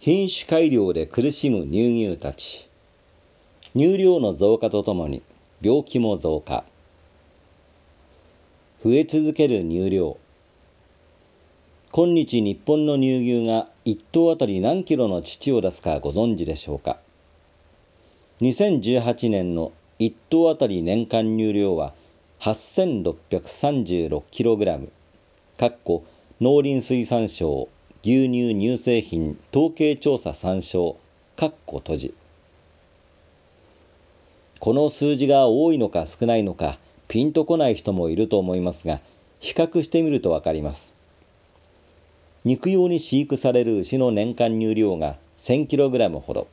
品種改良で苦しむ乳牛たち。乳量の増加とともに病気も増加。増え続ける乳量。今日日本の乳牛が1頭あたり何キロの乳を出すかご存知でしょうか。2018年の1頭あたり年間乳量は 8636kg。かっこ農林水産省牛乳乳製品統計調査参照かっこ閉じ。この数字が多いのか少ないのかピンとこない人もいると思いますが比較してみるとわかります。肉用に飼育される牛の年間乳量が 1000kg ほど。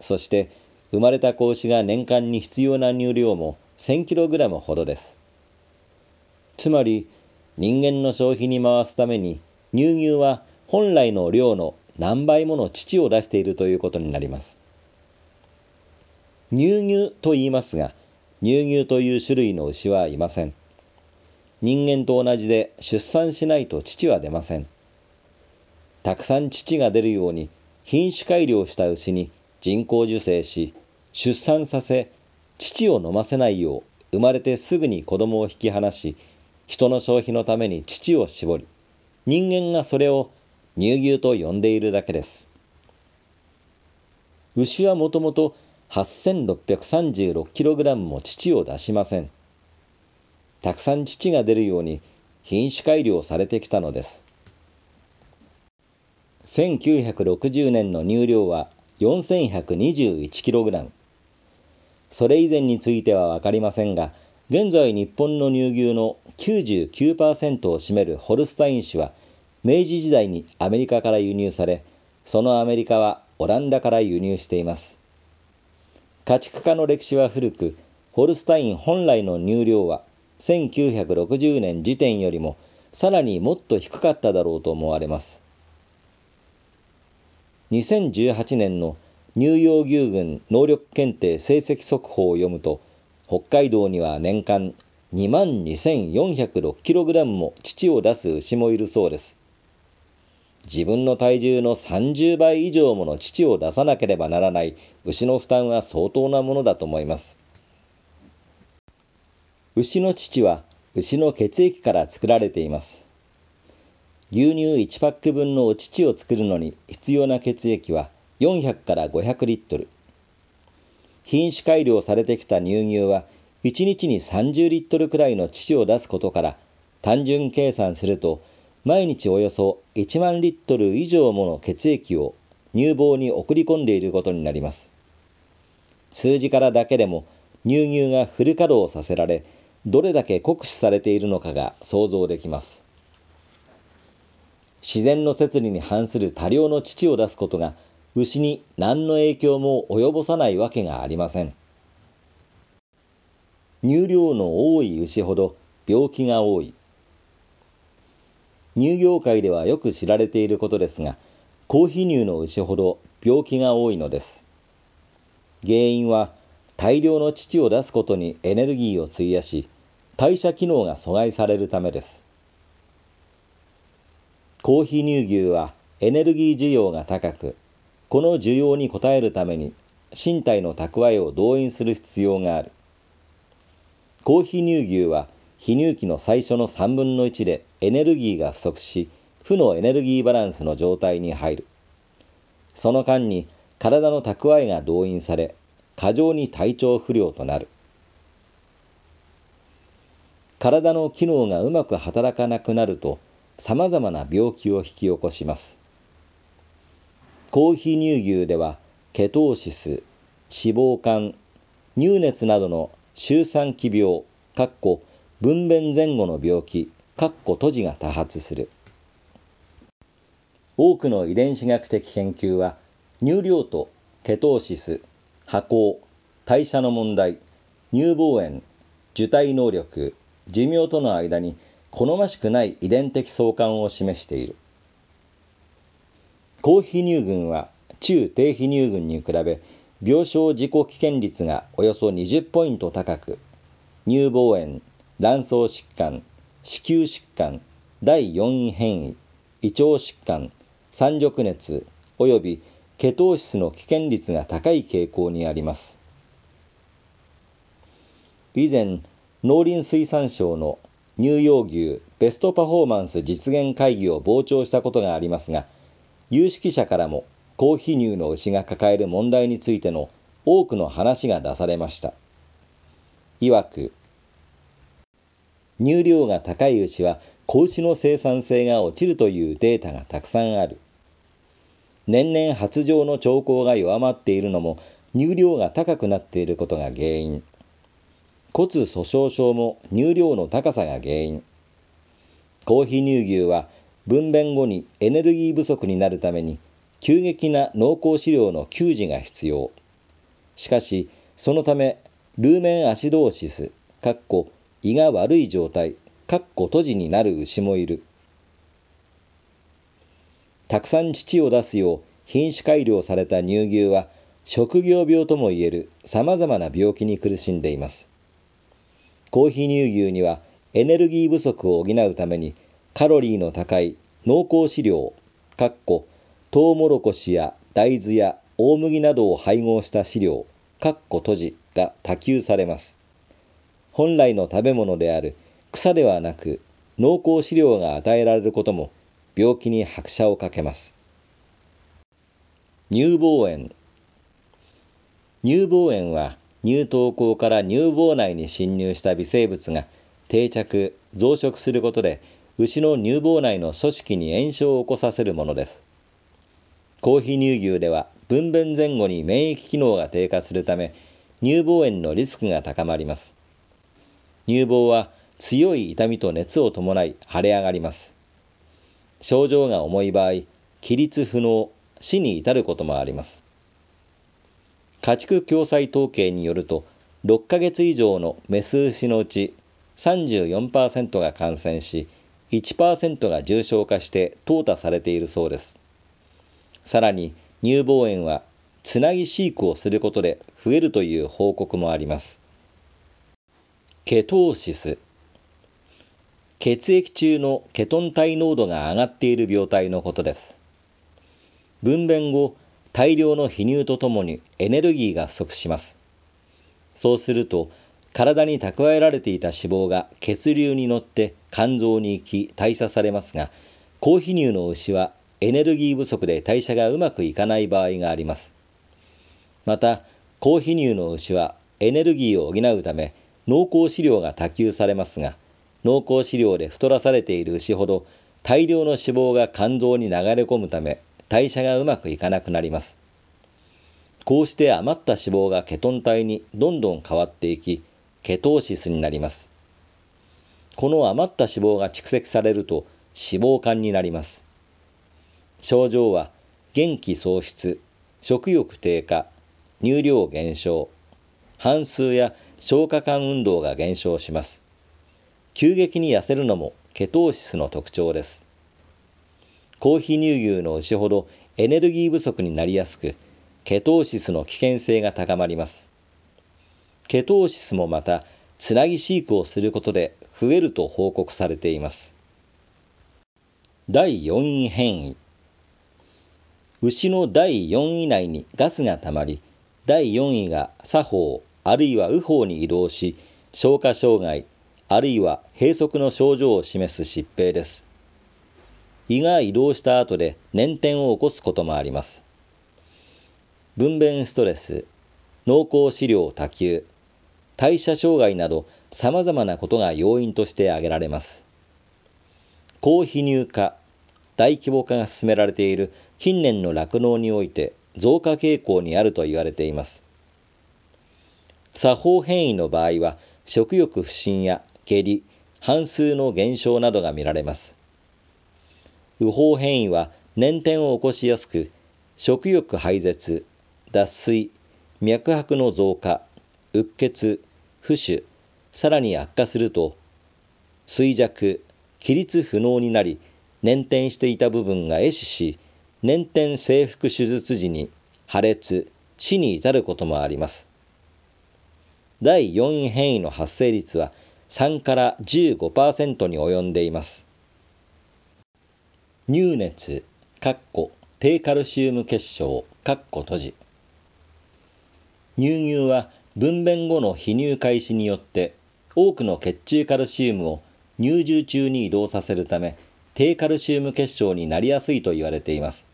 そして生まれた子牛が年間に必要な乳量も 1000kg ほどです。つまり人間の消費に回すために乳牛は本来の量の何倍もの乳を出しているということになります。乳牛と言いますが、乳牛という種類の牛はいません。人間と同じで出産しないと乳は出ません。たくさん乳が出るように品種改良した牛に人工授精し、出産させ、乳を飲ませないよう生まれてすぐに子供を引き離し、人の消費のために乳を絞り、人間がそれを乳牛と呼んでいるだけです。牛はもともと 8636kg も乳を出しません。たくさん乳が出るように品種改良されてきたのです。1960年の乳量は 4121kg。それ以前についてはわかりませんが、現在日本の乳牛の99%を占めるホルスタイン種は明治時代にアメリカから輸入され、そのアメリカはオランダから輸入しています。家畜化の歴史は古く、ホルスタイン本来の乳量は1960年時点よりもさらにもっと低かっただろうと思われます。2018年の乳幼牛群能力検定成績速報を読むと、北海道には年間2万 2406kg も乳を出す牛もいるそうです。自分の体重の30倍以上もの乳を出さなければならない牛の負担は相当なものだと思います。牛の乳は牛の血液から作られています。牛乳1パック分のお乳を作るのに必要な血液は400から500リットル。品種改良されてきた乳牛は1日に30リットルくらいの乳を出すことから単純計算すると毎日およそ1万リットル以上もの血液を乳房に送り込んでいることになります。数字からだけでも乳牛がフル稼働させられどれだけ酷使されているのかが想像できます。自然の摂理に反する多量の乳を出すことが牛に何の影響も及ぼさないわけがありません。乳量の多い牛ほど病気が多い。乳業界ではよく知られていることですが、高肥乳の牛ほど病気が多いのです。原因は大量の乳を出すことにエネルギーを費やし、代謝機能が阻害されるためです。高肥乳牛はエネルギー需要が高く、この需要に応えるために身体の蓄えを動員する必要がある。高肥乳牛は泌乳期の最初の3分の1でエネルギーが不足し、負のエネルギーバランスの状態に入る。その間に体の蓄えが動員され、過剰に体調不良となる。体の機能がうまく働かなくなると、様々な病気を引き起こします。高肥乳牛ではケトーシス、脂肪肝、乳熱などの周産期病、かっこ分娩前後の病気、かっこ閉じが多発する。多くの遺伝子学的研究は乳量とケトーシス、波行、代謝の問題、乳房炎、受胎能力、寿命との間に好ましくない遺伝的相関を示している。高肥乳群は中低肥乳群に比べ病床自己危険率がおよそ20ポイント高く乳房炎卵巣疾患子宮疾患第4位変異胃腸疾患三熟熱及びケトーシスの危険率が高い傾向にあります。以前、農林水産省の乳幼牛ベストパフォーマンス実現会議を傍聴したことがありますが、有識者からも高肥乳の牛が抱える問題についての多くの話が出されました。いわく、乳量が高い牛は子牛の生産性が落ちるというデータがたくさんある。年々発情の兆候が弱まっているのも乳量が高くなっていることが原因。骨粗鬆症も乳量の高さが原因。高肥乳牛は分娩後にエネルギー不足になるために急激な濃厚飼料の給仕が必要。しかし、そのため、ルーメンアシドーシス、かっこ胃が悪い状態、かっこ閉じになる牛もいる。たくさん乳を出すよう品種改良された乳牛は、職業病ともいえる様々な病気に苦しんでいます。コーヒー乳牛にはエネルギー不足を補うためにカロリーの高い濃厚飼料、かっこトウモロコシや大豆や大麦などを配合した飼料、かっこ閉じが多給されます。本来の食べ物である草ではなく濃厚飼料が与えられることも病気に拍車をかけます。乳房炎乳房炎は乳頭孔から乳房内に侵入した微生物が定着、増殖することで牛の乳房内の組織に炎症を起こさせるものです。コーヒー乳牛では分娩前後に免疫機能が低下するため乳房炎のリスクが高まります。乳房は強い痛みと熱を伴い腫れ上がります。症状が重い場合、起立不能、死に至ることもあります。家畜共済統計によると、6ヶ月以上のメス牛のうち34%が感染し、1%が重症化して淘汰されているそうです。さらに乳房炎はつなぎ飼育をすることで増えるという報告もあります。ケトーシス血液中のケトン体濃度が上がっている病態のことです。分娩後、大量の肥乳とともにエネルギーが不足します。そうすると、体に蓄えられていた脂肪が血流に乗って肝臓に行き代謝されますが、高肥乳の牛はエネルギー不足で代謝がうまくいかない場合があります。また、高肥乳の牛はエネルギーを補うため濃厚飼料が多給されますが、濃厚飼料で太らされている牛ほど大量の脂肪が肝臓に流れ込むため代謝がうまくいかなくなります。こうして余った脂肪がケトン体にどんどん変わっていき、ケトーシスになります。この余った脂肪が蓄積されると脂肪肝になります。症状は元気喪失、食欲低下、乳量減少、半数や消化管運動が減少します。急激に痩せるのもケトーシスの特徴です。コーヒー乳牛の牛ほどエネルギー不足になりやすく、ケトーシスの危険性が高まります。ケトーシスもまた、つなぎ飼育をすることで増えると報告されています。第4位変異牛の第4位内にガスがたまり、第4位が作法あるいは右方に移動し、消化障害あるいは閉塞の症状を示す疾病です。胃が移動した後で粘点を起こすこともあります。分娩ストレス、濃厚飼料多給、代謝障害など様々なことが要因として挙げられます。高肥乳化、大規模化が進められている近年の酪農において増加傾向にあると言われています。作法変異の場合は食欲不振や下痢、半数の減少などが見られます。右方変異は粘点を起こしやすく、食欲排絶、脱水、脈拍の増加、うっ血、浮腫、さらに悪化すると、衰弱、起立不能になり、粘点していた部分が壊死し、粘点征服手術時に破裂、死に至ることもあります。第4位変異の発生率は3から15%に及んでいます。乳熱、かっこ低カルシウム結晶、かっこ閉じ。乳牛は分娩後の避乳開始によって多くの血中カルシウムを乳汁中に移動させるため低カルシウム結晶になりやすいと言われています。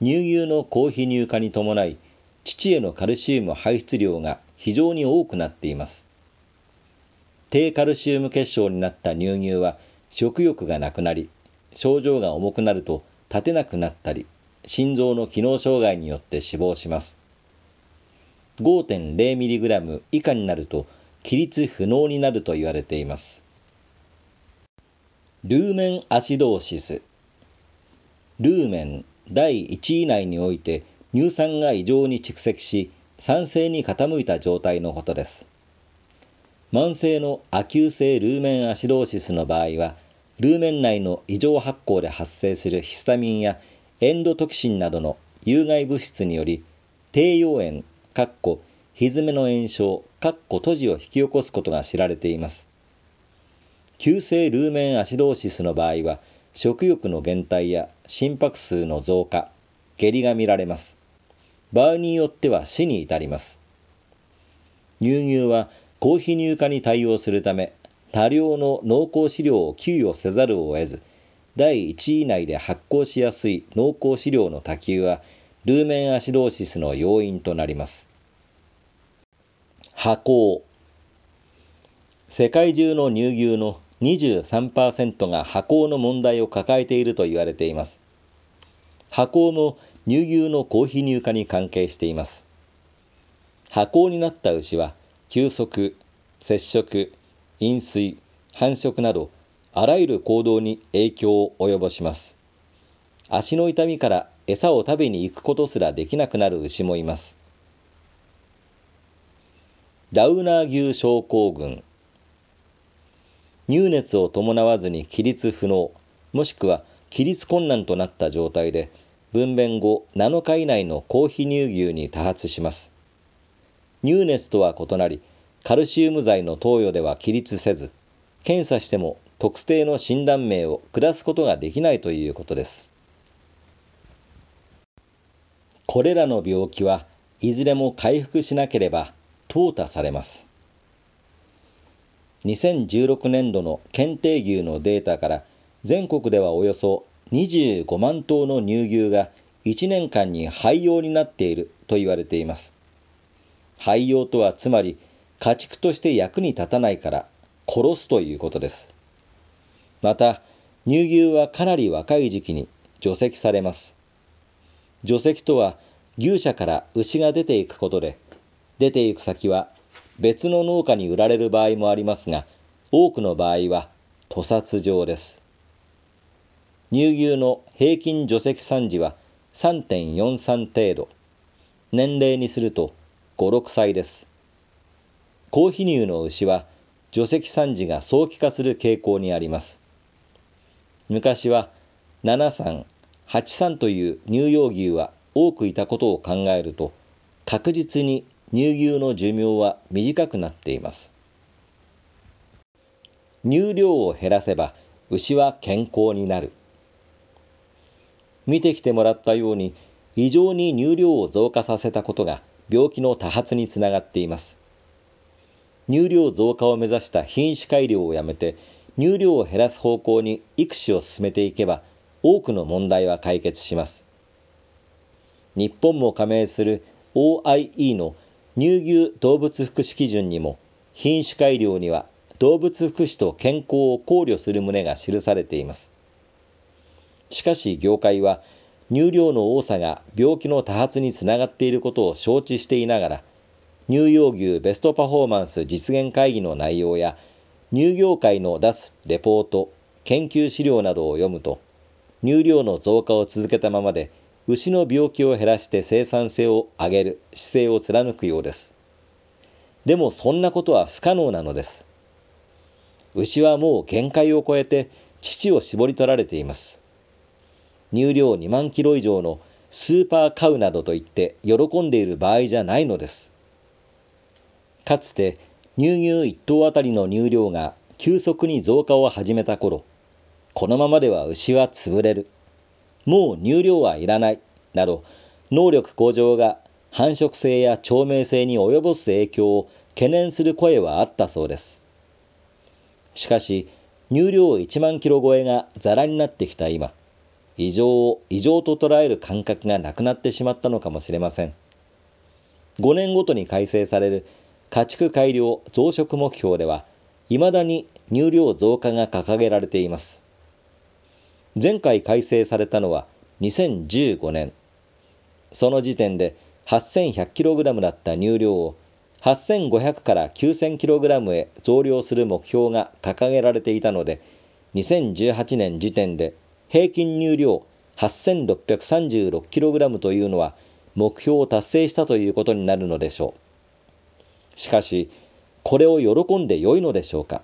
乳牛の高避乳化に伴い乳へのカルシウム排出量が非常に多くなっています。低カルシウム結晶になった乳牛は食欲がなくなり、症状が重くなると立てなくなったり、心臓の機能障害によって死亡します。5.0mg 以下になると起立不能になると言われています。ルーメンアシドーシスルーメン第1位内において乳酸が異常に蓄積し酸性に傾いた状態のことです。慢性の亜急性ルーメンアシドーシスの場合は、ルーメン内の異常発酵で発生するヒスタミンやエンドトキシンなどの有害物質により、低溶炎、かっこ、蹄の炎症、かっこ閉じを引き起こすことが知られています。急性ルーメンアシドーシスの場合は、食欲の減退や心拍数の増加、下痢が見られます。場合によっては死に至ります。乳牛は高肥乳化に対応するため、多量の濃厚飼料を給与せざるを得ず、第1位以内で発酵しやすい濃厚飼料の多給は、ルーメンアシドーシスの要因となります。発酵世界中の乳牛の23%が発酵の問題を抱えていると言われています。発酵も乳牛の高肥乳化に関係しています。発酵になった牛は、休息、接触、飲水、繁殖など、あらゆる行動に影響を及ぼします。足の痛みから餌を食べに行くことすらできなくなる牛もいます。ダウナー牛症候群乳熱を伴わずに起立不能、もしくは起立困難となった状態で、分娩後7日以内の高肥乳牛に多発します。乳熱とは異なり、カルシウム剤の投与では起立せず、検査しても特定の診断名を下すことができないということです。これらの病気はいずれも回復しなければ淘汰されます。2016年度の検定牛のデータから全国ではおよそ25万頭の乳牛が1年間に廃用になっていると言われています。廃用とはつまり家畜として役に立たないから殺すということです。また、乳牛はかなり若い時期に除籍されます。除籍とは牛舎から牛が出ていくことで、出ていく先は別の農家に売られる場合もありますが、多くの場合は屠殺場です。乳牛の平均除籍産時は3.43程度。年齢にすると5、6歳です。高肥乳の牛は除籍産時が早期化する傾向にあります。昔は73、83という乳幼牛は多くいたことを考えると、確実に乳牛の寿命は短くなっています。乳量を減らせば牛は健康になる。見てきてもらったように異常に乳量を増加させたことが病気の多発につながっています。乳量増加を目指した品種改良をやめて、乳量を減らす方向に育種を進めていけば、多くの問題は解決します。日本も加盟する OIE の乳牛動物福祉基準にも、品種改良には動物福祉と健康を考慮する旨が記されています。しかし業界は乳量の多さが病気の多発につながっていることを承知していながら、乳幼牛ベストパフォーマンス実現会議の内容や、乳業界の出すレポート、研究資料などを読むと、乳量の増加を続けたままで、牛の病気を減らして生産性を上げる姿勢を貫くようです。でもそんなことは不可能なのです。牛はもう限界を超えて乳を絞り取られています。乳量2万キロ以上のスーパーカウなどと言って喜んでいる場合じゃないのです。かつて乳牛1頭あたりの乳量が急速に増加を始めた頃、このままでは牛は潰れる。もう乳量はいらない、など、能力向上が繁殖性や長命性に及ぼす影響を懸念する声はあったそうです。しかし、乳量1万キロ超えがザラになってきた今、異常を異常と捉える感覚がなくなってしまったのかもしれません。5年ごとに改正される家畜改良増殖目標では、未だに乳量増加が掲げられています。前回改正されたのは2015年。その時点で 8100kg だった乳量を8500から 9000kg へ増量する目標が掲げられていたので、2018年時点で平均乳量 8636kg というのは目標を達成したということになるのでしょう。しかし、これを喜んでよいのでしょうか。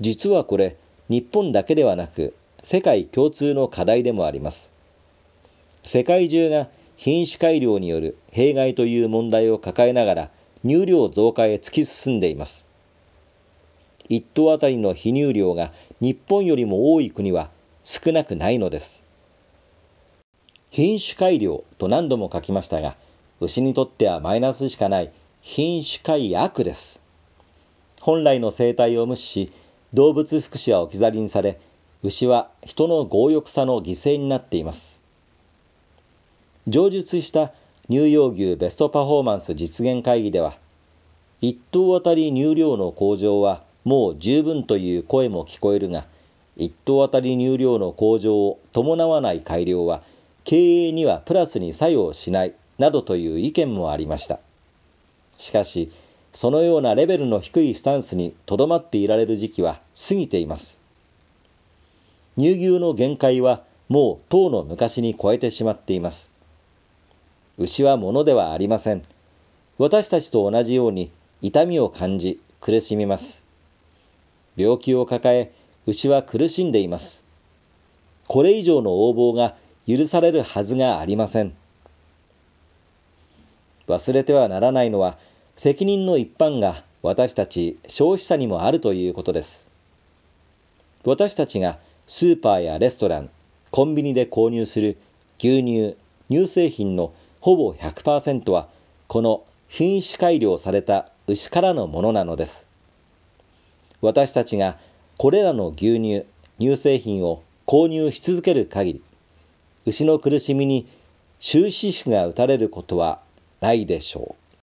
実はこれ、日本だけではなく、世界共通の課題でもあります。世界中が品種改良による弊害という問題を抱えながら乳量増加へ突き進んでいます。1頭あたりの非乳量が日本よりも多い国は少なくないのです。品種改良と何度も書きましたが、牛にとってはマイナスしかない品種改悪です。本来の生態を無視し、動物福祉は置き去りにされ、牛は人の強欲さの犠牲になっています。上述した乳幼牛ベストパフォーマンス実現会議では、1頭あたり乳量の向上はもう十分という声も聞こえるが、1頭あたり乳量の向上を伴わない改良は、経営にはプラスに作用しないなどという意見もありました。しかし、そのようなレベルの低いスタンスにとどまっていられる時期は過ぎています。乳牛の限界はもう当の昔に超えてしまっています。牛は物ではありません。私たちと同じように痛みを感じ苦しみます。病気を抱え、牛は苦しんでいます。これ以上の横暴が許されるはずがありません。忘れてはならないのは、責任の一般が私たち消費者にもあるということです。私たちがスーパーやレストラン、コンビニで購入する牛乳、乳製品のほぼ100%はこの品種改良された牛からのものなのです。私たちがこれらの牛乳、乳製品を購入し続ける限り、牛の苦しみに終止符が打たれることはないでしょう。